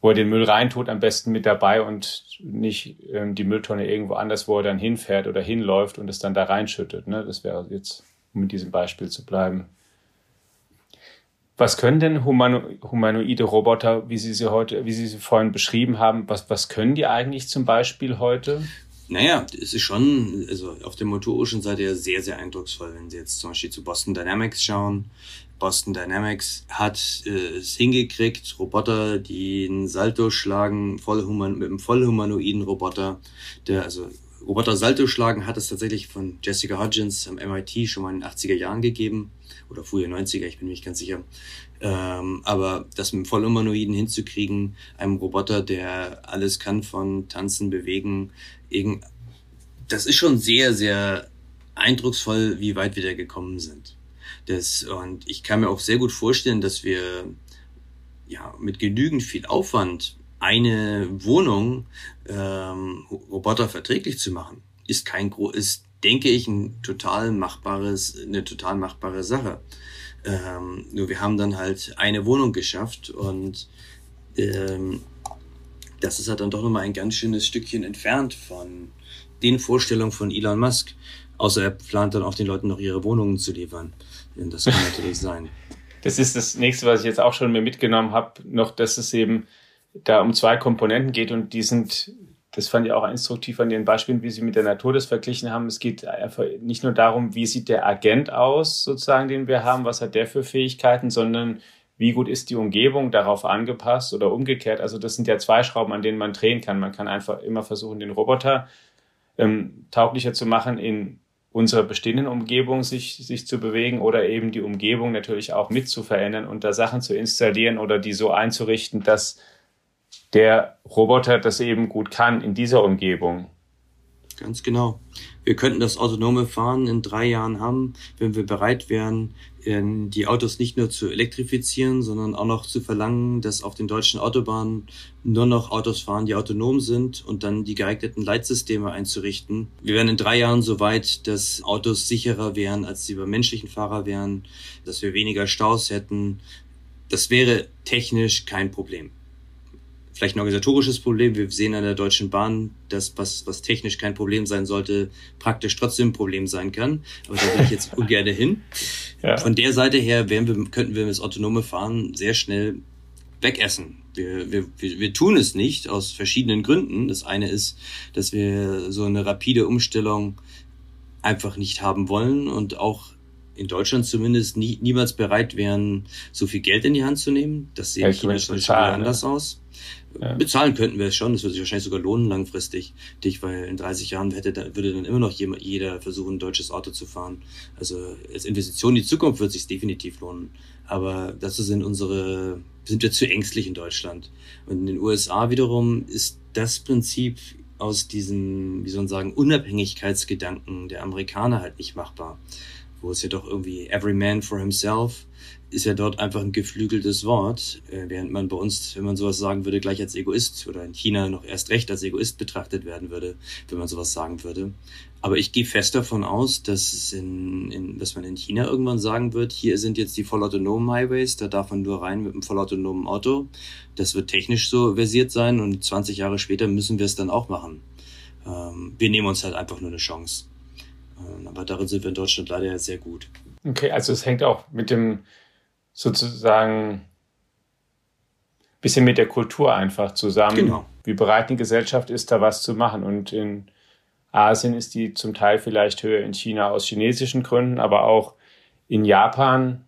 wo er den Müll reintut, am besten mit dabei und nicht ähm, die Mülltonne irgendwo anders, wo er dann hinfährt oder hinläuft und es dann da reinschüttet. Ne? Das wäre jetzt um mit diesem Beispiel zu bleiben. Was können denn humano humanoide Roboter, wie Sie sie heute, wie Sie sie vorhin beschrieben haben, was, was können die eigentlich zum Beispiel heute? Naja, es ist schon, also auf der motorischen Seite ja sehr, sehr eindrucksvoll, wenn Sie jetzt zum Beispiel zu Boston Dynamics schauen. Boston Dynamics hat äh, es hingekriegt, Roboter, die einen Salto schlagen, vollhuman mit einem vollhumanoiden Roboter, der also Roboter Salto schlagen hat es tatsächlich von Jessica Hodgins am MIT schon mal in den 80er Jahren gegeben oder frühe 90er, ich bin mir nicht ganz sicher. Ähm, aber das mit dem Vollhumanoiden hinzukriegen, einem Roboter, der alles kann von tanzen, bewegen, das ist schon sehr, sehr eindrucksvoll, wie weit wir da gekommen sind. Das, und ich kann mir auch sehr gut vorstellen, dass wir ja mit genügend viel Aufwand eine Wohnung ähm, Roboter verträglich zu machen, ist kein ist, denke ich, ein total machbares, eine total machbare Sache. Ähm, nur wir haben dann halt eine Wohnung geschafft und ähm, das ist halt dann doch nochmal ein ganz schönes Stückchen entfernt von den Vorstellungen von Elon Musk. Außer er plant dann auch den Leuten noch ihre Wohnungen zu liefern. Und das kann natürlich sein. Das ist das nächste, was ich jetzt auch schon mir mitgenommen habe, noch, dass es eben da um zwei Komponenten geht und die sind, das fand ich auch instruktiv an den Beispielen, wie Sie mit der Natur das verglichen haben. Es geht einfach nicht nur darum, wie sieht der Agent aus, sozusagen, den wir haben, was hat der für Fähigkeiten, sondern wie gut ist die Umgebung darauf angepasst oder umgekehrt. Also das sind ja zwei Schrauben, an denen man drehen kann. Man kann einfach immer versuchen, den Roboter ähm, tauglicher zu machen, in unserer bestehenden Umgebung sich, sich zu bewegen oder eben die Umgebung natürlich auch mit zu verändern und da Sachen zu installieren oder die so einzurichten, dass der Roboter das eben gut kann in dieser Umgebung. Ganz genau. Wir könnten das autonome Fahren in drei Jahren haben, wenn wir bereit wären, die Autos nicht nur zu elektrifizieren, sondern auch noch zu verlangen, dass auf den deutschen Autobahnen nur noch Autos fahren, die autonom sind und dann die geeigneten Leitsysteme einzurichten. Wir wären in drei Jahren so weit, dass Autos sicherer wären, als sie bei menschlichen Fahrer wären, dass wir weniger Staus hätten. Das wäre technisch kein Problem vielleicht ein organisatorisches Problem. Wir sehen an der Deutschen Bahn, dass was, was technisch kein Problem sein sollte, praktisch trotzdem ein Problem sein kann. Aber da will ich jetzt ungern hin. Ja. Von der Seite her wären wir, könnten wir das autonome Fahren sehr schnell wegessen. Wir, wir, wir, tun es nicht aus verschiedenen Gründen. Das eine ist, dass wir so eine rapide Umstellung einfach nicht haben wollen und auch in Deutschland zumindest nie, niemals bereit wären, so viel Geld in die Hand zu nehmen. Das sehen China schon anders aus. Ja. Bezahlen könnten wir es schon, das würde sich wahrscheinlich sogar lohnen langfristig, dich, weil in 30 Jahren hätte, würde dann immer noch jeder versuchen, ein deutsches Auto zu fahren. Also als Investition in die Zukunft wird es sich definitiv lohnen. Aber dazu sind unsere, sind wir zu ängstlich in Deutschland. Und in den USA wiederum ist das Prinzip aus diesem, wie soll man sagen, Unabhängigkeitsgedanken der Amerikaner halt nicht machbar. Wo es ja doch irgendwie every man for himself ist ja dort einfach ein geflügeltes Wort, äh, während man bei uns, wenn man sowas sagen würde, gleich als Egoist oder in China noch erst recht als Egoist betrachtet werden würde, wenn man sowas sagen würde. Aber ich gehe fest davon aus, dass, in, in, dass man in China irgendwann sagen wird, hier sind jetzt die vollautonomen Highways, da darf man nur rein mit einem vollautonomen Auto. Das wird technisch so versiert sein und 20 Jahre später müssen wir es dann auch machen. Ähm, wir nehmen uns halt einfach nur eine Chance. Ähm, aber darin sind wir in Deutschland leider sehr gut. Okay, also es hängt auch mit dem sozusagen bisschen mit der Kultur einfach zusammen, genau. wie bereit die Gesellschaft ist, da was zu machen. Und in Asien ist die zum Teil vielleicht höher, in China aus chinesischen Gründen, aber auch in Japan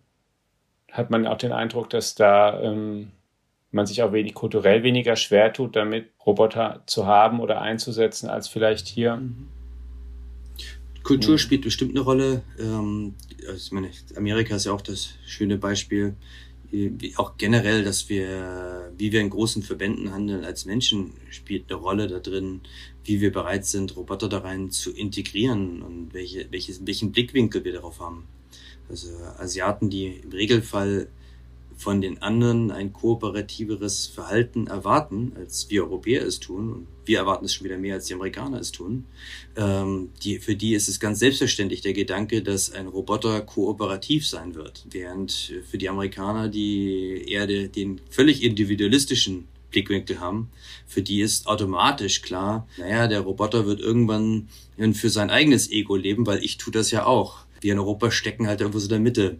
hat man auch den Eindruck, dass da ähm, man sich auch wenig kulturell weniger schwer tut, damit Roboter zu haben oder einzusetzen, als vielleicht hier. Mhm. Kultur mhm. spielt bestimmt eine Rolle. Ähm, also ich meine, Amerika ist ja auch das schöne Beispiel, auch generell, dass wir, wie wir in großen Verbänden handeln als Menschen, spielt eine Rolle da drin, wie wir bereit sind, Roboter da rein zu integrieren und welche, welches, welchen Blickwinkel wir darauf haben. Also Asiaten, die im Regelfall von den anderen ein kooperativeres Verhalten erwarten, als wir Europäer es tun. Und wir erwarten es schon wieder mehr, als die Amerikaner es tun. Ähm, die, für die ist es ganz selbstverständlich der Gedanke, dass ein Roboter kooperativ sein wird, während für die Amerikaner, die eher de, den völlig individualistischen Blickwinkel haben, für die ist automatisch klar, naja, der Roboter wird irgendwann für sein eigenes Ego leben, weil ich tue das ja auch. Wir in Europa stecken halt irgendwo so in der Mitte.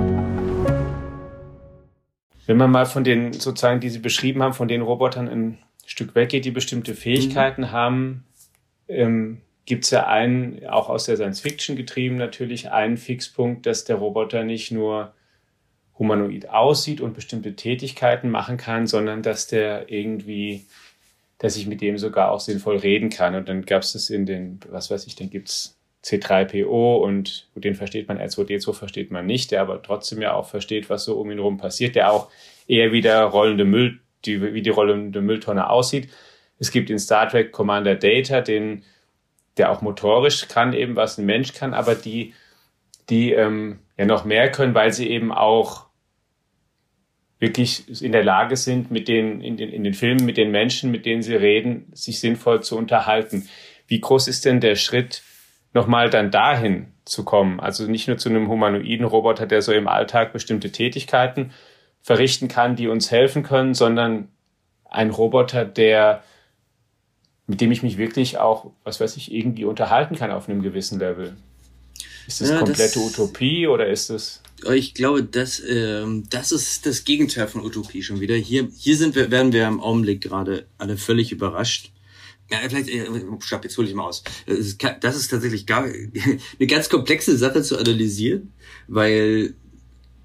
Wenn man mal von den sozusagen, die Sie beschrieben haben, von den Robotern ein Stück weggeht, die bestimmte Fähigkeiten mhm. haben, ähm, gibt es ja einen, auch aus der Science Fiction getrieben natürlich, einen Fixpunkt, dass der Roboter nicht nur humanoid aussieht und bestimmte Tätigkeiten machen kann, sondern dass der irgendwie, dass ich mit dem sogar auch sinnvoll reden kann. Und dann gab es das in den, was weiß ich, dann gibt es C3PO und den versteht man, R2D2 versteht man nicht, der aber trotzdem ja auch versteht, was so um ihn herum passiert, der auch eher wie der rollende Müll, die, wie die rollende Mülltonne aussieht. Es gibt in Star Trek Commander Data, den, der auch motorisch kann, eben was ein Mensch kann, aber die, die ähm, ja noch mehr können, weil sie eben auch wirklich in der Lage sind, mit den, in den, in den Filmen, mit den Menschen, mit denen sie reden, sich sinnvoll zu unterhalten. Wie groß ist denn der Schritt, nochmal dann dahin zu kommen. Also nicht nur zu einem humanoiden Roboter, der so im Alltag bestimmte Tätigkeiten verrichten kann, die uns helfen können, sondern ein Roboter, der, mit dem ich mich wirklich auch, was weiß ich, irgendwie unterhalten kann auf einem gewissen Level. Ist das ja, komplette das, Utopie oder ist das? Ich glaube, das, äh, das ist das Gegenteil von Utopie schon wieder. Hier, hier sind wir, werden wir im Augenblick gerade alle völlig überrascht ja, vielleicht, äh, stopp, jetzt hole ich mal aus. Das ist tatsächlich gar, [LAUGHS] eine ganz komplexe Sache zu analysieren, weil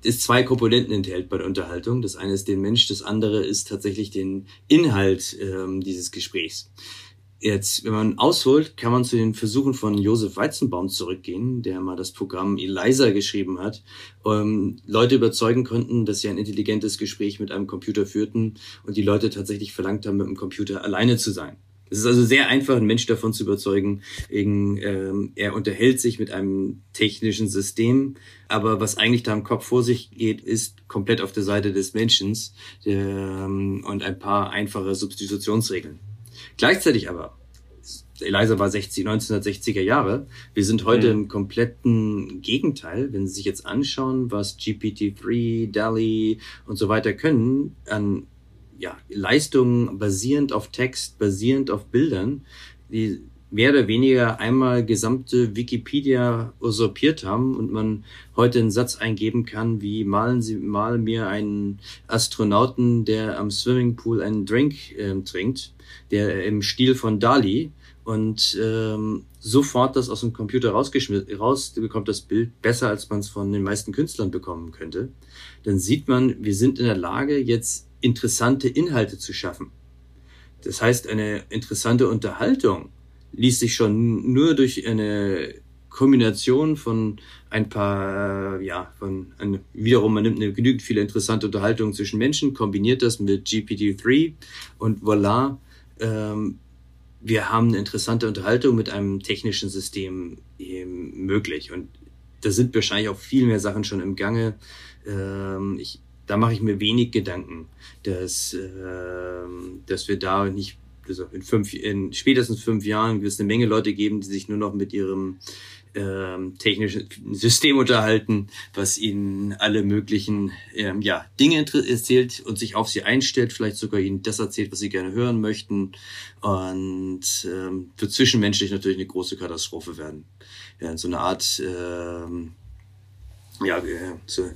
es zwei Komponenten enthält bei der Unterhaltung. Das eine ist den Mensch, das andere ist tatsächlich den Inhalt ähm, dieses Gesprächs. Jetzt, wenn man ausholt, kann man zu den Versuchen von Josef Weizenbaum zurückgehen, der mal das Programm ELISA geschrieben hat, ähm, Leute überzeugen konnten, dass sie ein intelligentes Gespräch mit einem Computer führten und die Leute tatsächlich verlangt haben, mit dem Computer alleine zu sein. Es ist also sehr einfach, einen Mensch davon zu überzeugen, wegen, ähm, er unterhält sich mit einem technischen System, aber was eigentlich da im Kopf vor sich geht, ist komplett auf der Seite des Menschen ähm, und ein paar einfache Substitutionsregeln. Gleichzeitig aber, Eliza war 60, 1960er Jahre, wir sind heute mhm. im kompletten Gegenteil. Wenn Sie sich jetzt anschauen, was GPT-3, DALI und so weiter können, an ja, Leistungen basierend auf Text, basierend auf Bildern, die mehr oder weniger einmal gesamte Wikipedia usurpiert haben und man heute einen Satz eingeben kann, wie malen Sie mal mir einen Astronauten, der am Swimmingpool einen Drink äh, trinkt, der im Stil von Dali und ähm, sofort das aus dem Computer rausgeschmissen, raus bekommt das Bild besser, als man es von den meisten Künstlern bekommen könnte. Dann sieht man, wir sind in der Lage, jetzt interessante Inhalte zu schaffen. Das heißt, eine interessante Unterhaltung ließ sich schon nur durch eine Kombination von ein paar, ja, von ein, wiederum, man nimmt eine genügend viele interessante Unterhaltung zwischen Menschen, kombiniert das mit GPT-3 und voilà, ähm, wir haben eine interessante Unterhaltung mit einem technischen System eben möglich. Und da sind wahrscheinlich auch viel mehr Sachen schon im Gange. Ähm, ich da mache ich mir wenig Gedanken, dass, äh, dass wir da nicht also in, fünf, in spätestens fünf Jahren wird es Menge Leute geben, die sich nur noch mit ihrem ähm, technischen System unterhalten, was ihnen alle möglichen ähm, ja, Dinge erzählt und sich auf sie einstellt, vielleicht sogar ihnen das erzählt, was sie gerne hören möchten. Und ähm, für zwischenmenschlich natürlich eine große Katastrophe werden. Ja, so eine Art ähm, ja, so,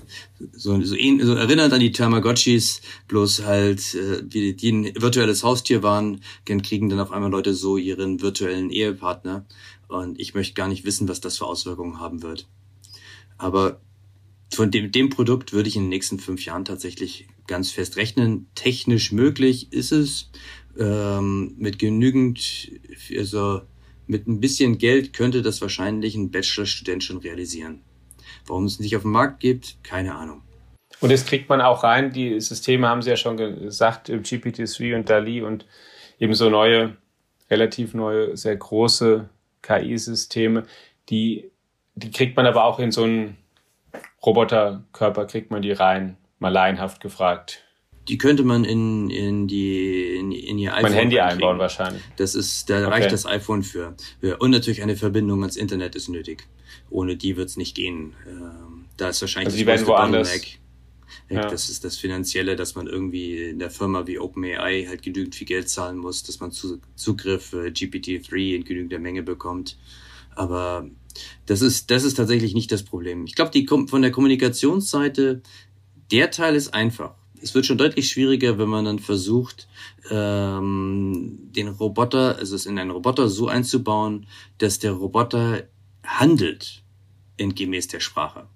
so, so, so erinnert an die Tamagotchis, bloß halt, äh, wie die ein virtuelles Haustier waren, kriegen dann auf einmal Leute so ihren virtuellen Ehepartner. Und ich möchte gar nicht wissen, was das für Auswirkungen haben wird. Aber von dem, dem Produkt würde ich in den nächsten fünf Jahren tatsächlich ganz fest rechnen. Technisch möglich ist es. Ähm, mit genügend, also mit ein bisschen Geld könnte das wahrscheinlich ein Bachelorstudent schon realisieren. Warum es nicht auf dem Markt gibt, keine Ahnung. Und das kriegt man auch rein. Die Systeme haben Sie ja schon gesagt, GPT-3 und DALI und eben so neue, relativ neue, sehr große KI-Systeme, die, die kriegt man aber auch in so einen Roboterkörper, kriegt man die rein, mal laienhaft gefragt. Die könnte man in, in, die, in, in ihr iPhone. Mein Handy einkriegen. einbauen wahrscheinlich. Das ist, da okay. reicht das iPhone für, für. Und natürlich eine Verbindung ans Internet ist nötig. Ohne die wird es nicht gehen. Ähm, da ist wahrscheinlich also die werden woanders. Ja. Das ist das Finanzielle, dass man irgendwie in der Firma wie OpenAI halt genügend viel Geld zahlen muss, dass man Zugriff äh, GPT-3 in genügender Menge bekommt. Aber das ist, das ist tatsächlich nicht das Problem. Ich glaube, die kommt von der Kommunikationsseite, der Teil ist einfach. Es wird schon deutlich schwieriger, wenn man dann versucht, ähm, den Roboter, also es in einen Roboter so einzubauen, dass der Roboter handelt entgemäß der Sprache.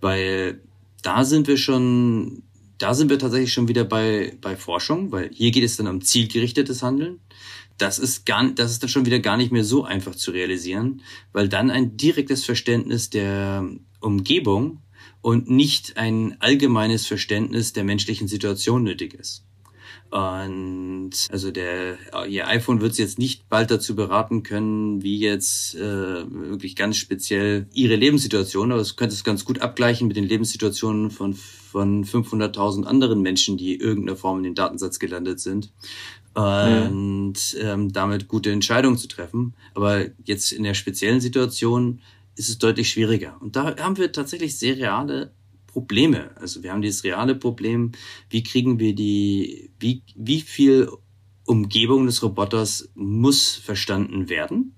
Weil da sind wir schon, da sind wir tatsächlich schon wieder bei, bei Forschung, weil hier geht es dann um zielgerichtetes Handeln. Das ist gar, das ist dann schon wieder gar nicht mehr so einfach zu realisieren, weil dann ein direktes Verständnis der Umgebung und nicht ein allgemeines Verständnis der menschlichen Situation nötig ist. Und also der ihr iPhone wird es jetzt nicht bald dazu beraten können, wie jetzt äh, wirklich ganz speziell ihre Lebenssituation, aber es könnte es ganz gut abgleichen mit den Lebenssituationen von von 500.000 anderen Menschen, die irgendeiner Form in den Datensatz gelandet sind und ähm, damit gute Entscheidungen zu treffen. Aber jetzt in der speziellen Situation ist es deutlich schwieriger. Und da haben wir tatsächlich sehr reale Probleme. Also wir haben dieses reale Problem, wie kriegen wir die, wie, wie viel Umgebung des Roboters muss verstanden werden?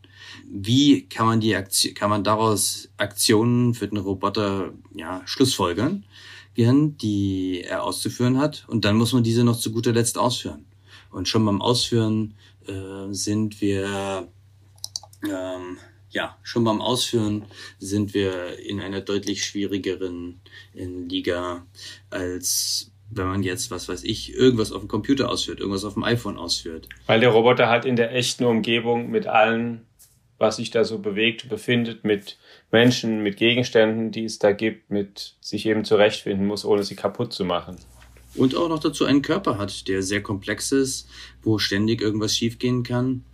Wie kann man die Aktion, kann man daraus Aktionen für den Roboter ja, schlussfolgern, die er auszuführen hat? Und dann muss man diese noch zu guter Letzt ausführen. Und schon beim Ausführen äh, sind wir ähm, ja, schon beim Ausführen sind wir in einer deutlich schwierigeren Liga, als wenn man jetzt, was weiß ich, irgendwas auf dem Computer ausführt, irgendwas auf dem iPhone ausführt. Weil der Roboter halt in der echten Umgebung mit allen, was sich da so bewegt, befindet, mit Menschen, mit Gegenständen, die es da gibt, mit sich eben zurechtfinden muss, ohne sie kaputt zu machen. Und auch noch dazu einen Körper hat, der sehr komplex ist, wo ständig irgendwas schiefgehen kann.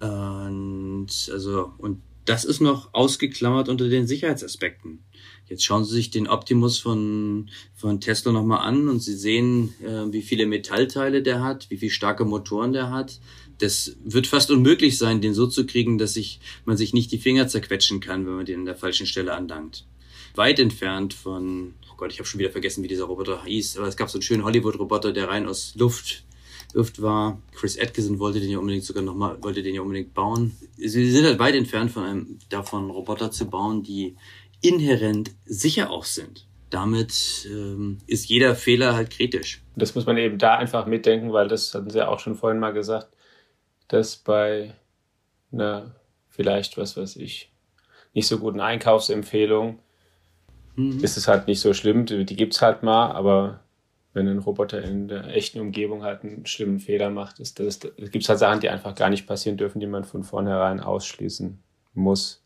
Und also, und das ist noch ausgeklammert unter den Sicherheitsaspekten. Jetzt schauen Sie sich den Optimus von, von Tesla nochmal an und Sie sehen, äh, wie viele Metallteile der hat, wie viele starke Motoren der hat. Das wird fast unmöglich sein, den so zu kriegen, dass sich, man sich nicht die Finger zerquetschen kann, wenn man den an der falschen Stelle anlangt. Weit entfernt von, oh Gott, ich habe schon wieder vergessen, wie dieser Roboter hieß, aber es gab so einen schönen Hollywood-Roboter, der rein aus Luft Luft war. Chris Atkinson wollte den ja unbedingt sogar nochmal, wollte den ja unbedingt bauen. Sie sind halt weit entfernt von einem, davon Roboter zu bauen, die inhärent sicher auch sind. Damit ähm, ist jeder Fehler halt kritisch. Das muss man eben da einfach mitdenken, weil das hatten Sie ja auch schon vorhin mal gesagt, dass bei einer vielleicht, was weiß ich, nicht so guten Einkaufsempfehlung mhm. ist es halt nicht so schlimm. Die gibt's halt mal, aber wenn ein Roboter in der echten Umgebung halt einen schlimmen Fehler macht, ist das, das gibt es halt Sachen, die einfach gar nicht passieren dürfen, die man von vornherein ausschließen muss.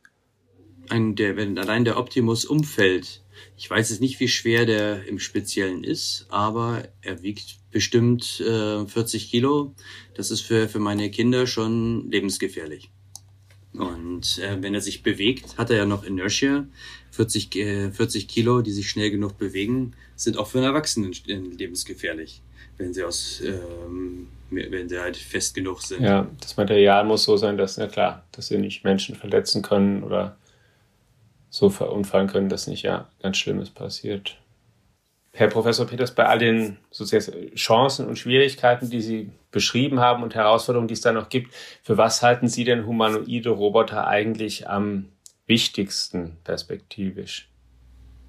Ein, der, wenn allein der Optimus umfällt, ich weiß jetzt nicht, wie schwer der im Speziellen ist, aber er wiegt bestimmt äh, 40 Kilo. Das ist für, für meine Kinder schon lebensgefährlich. Und äh, wenn er sich bewegt, hat er ja noch Inertia. 40, äh, 40 Kilo, die sich schnell genug bewegen, sind auch für einen Erwachsenen lebensgefährlich, wenn sie aus, ähm, wenn sie halt fest genug sind. Ja, das Material muss so sein, dass, na klar, dass sie nicht Menschen verletzen können oder so verunfallen können, dass nicht ja ganz Schlimmes passiert. Herr Professor Peters, bei all den Chancen und Schwierigkeiten, die Sie beschrieben haben und Herausforderungen, die es da noch gibt, für was halten Sie denn humanoide Roboter eigentlich am wichtigsten perspektivisch?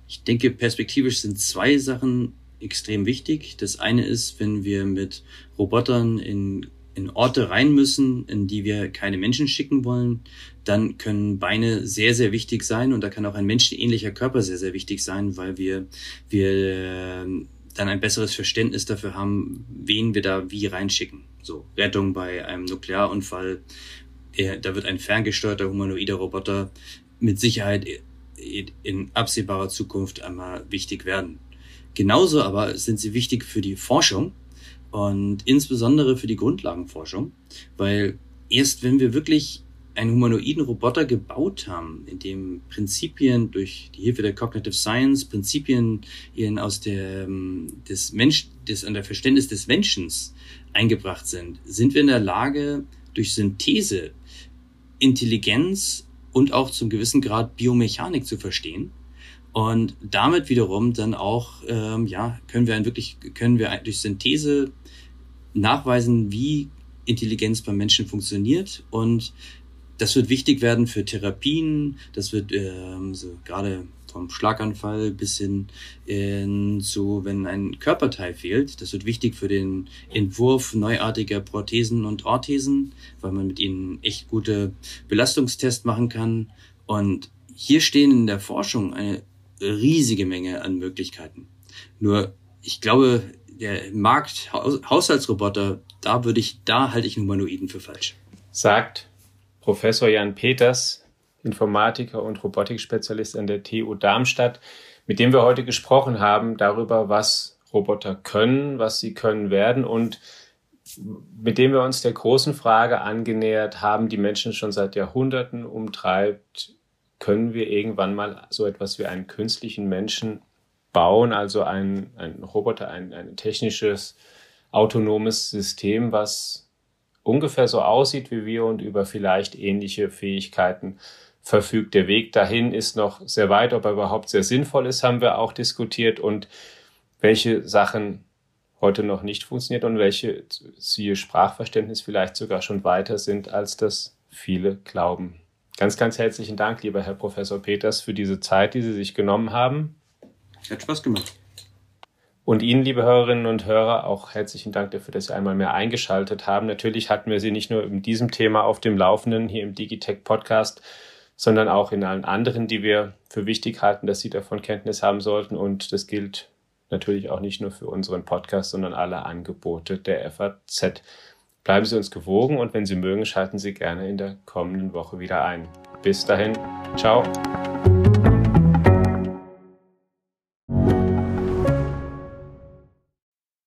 Ich denke, perspektivisch sind zwei Sachen extrem wichtig. Das eine ist, wenn wir mit Robotern in in Orte rein müssen, in die wir keine Menschen schicken wollen, dann können Beine sehr, sehr wichtig sein und da kann auch ein menschenähnlicher Körper sehr, sehr wichtig sein, weil wir, wir ähm, dann ein besseres Verständnis dafür haben, wen wir da wie reinschicken. So, Rettung bei einem Nuklearunfall, da wird ein ferngesteuerter humanoider Roboter mit Sicherheit in absehbarer Zukunft einmal wichtig werden. Genauso aber sind sie wichtig für die Forschung, und insbesondere für die Grundlagenforschung, weil erst wenn wir wirklich einen humanoiden Roboter gebaut haben, in dem Prinzipien durch die Hilfe der Cognitive Science, Prinzipien ihren aus der, ähm, des Mensch, des, an der Verständnis des Menschen eingebracht sind, sind wir in der Lage, durch Synthese Intelligenz und auch zum gewissen Grad Biomechanik zu verstehen. Und damit wiederum dann auch, ähm, ja, können wir ein wirklich, können wir durch Synthese nachweisen, wie Intelligenz beim Menschen funktioniert und das wird wichtig werden für Therapien, das wird ähm, so gerade vom Schlaganfall bis hin in, zu, wenn ein Körperteil fehlt. Das wird wichtig für den Entwurf neuartiger Prothesen und Orthesen, weil man mit ihnen echt gute Belastungstests machen kann. Und hier stehen in der Forschung eine riesige Menge an Möglichkeiten. Nur, ich glaube, der Markt Haushaltsroboter, da würde ich, da halte ich Humanoiden für falsch. Sagt Professor Jan Peters, Informatiker und Robotikspezialist an der TU Darmstadt, mit dem wir heute gesprochen haben darüber, was Roboter können, was sie können werden und mit dem wir uns der großen Frage angenähert haben, die Menschen schon seit Jahrhunderten umtreibt, können wir irgendwann mal so etwas wie einen künstlichen Menschen bauen, also ein, ein Roboter, ein, ein technisches, autonomes System, was ungefähr so aussieht wie wir und über vielleicht ähnliche Fähigkeiten verfügt. Der Weg dahin ist noch sehr weit, ob er überhaupt sehr sinnvoll ist, haben wir auch diskutiert und welche Sachen heute noch nicht funktioniert und welche, siehe Sprachverständnis, vielleicht sogar schon weiter sind, als das viele glauben. Ganz, ganz herzlichen Dank, lieber Herr Professor Peters, für diese Zeit, die Sie sich genommen haben. Hat Spaß gemacht. Und Ihnen, liebe Hörerinnen und Hörer, auch herzlichen Dank dafür, dass Sie einmal mehr eingeschaltet haben. Natürlich hatten wir Sie nicht nur in diesem Thema auf dem Laufenden hier im Digitech Podcast, sondern auch in allen anderen, die wir für wichtig halten, dass Sie davon Kenntnis haben sollten. Und das gilt natürlich auch nicht nur für unseren Podcast, sondern alle Angebote der FAZ. Bleiben Sie uns gewogen und wenn Sie mögen, schalten Sie gerne in der kommenden Woche wieder ein. Bis dahin, ciao.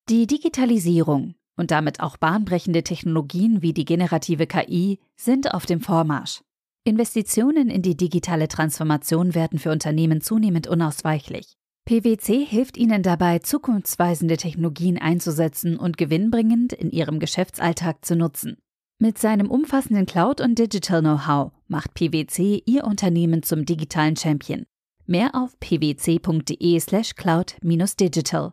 Die Digitalisierung und damit auch bahnbrechende Technologien wie die generative KI sind auf dem Vormarsch. Investitionen in die digitale Transformation werden für Unternehmen zunehmend unausweichlich. PwC hilft ihnen dabei, zukunftsweisende Technologien einzusetzen und gewinnbringend in ihrem Geschäftsalltag zu nutzen. Mit seinem umfassenden Cloud- und Digital-Know-how macht PwC ihr Unternehmen zum digitalen Champion. Mehr auf pwc.de/cloud-digital.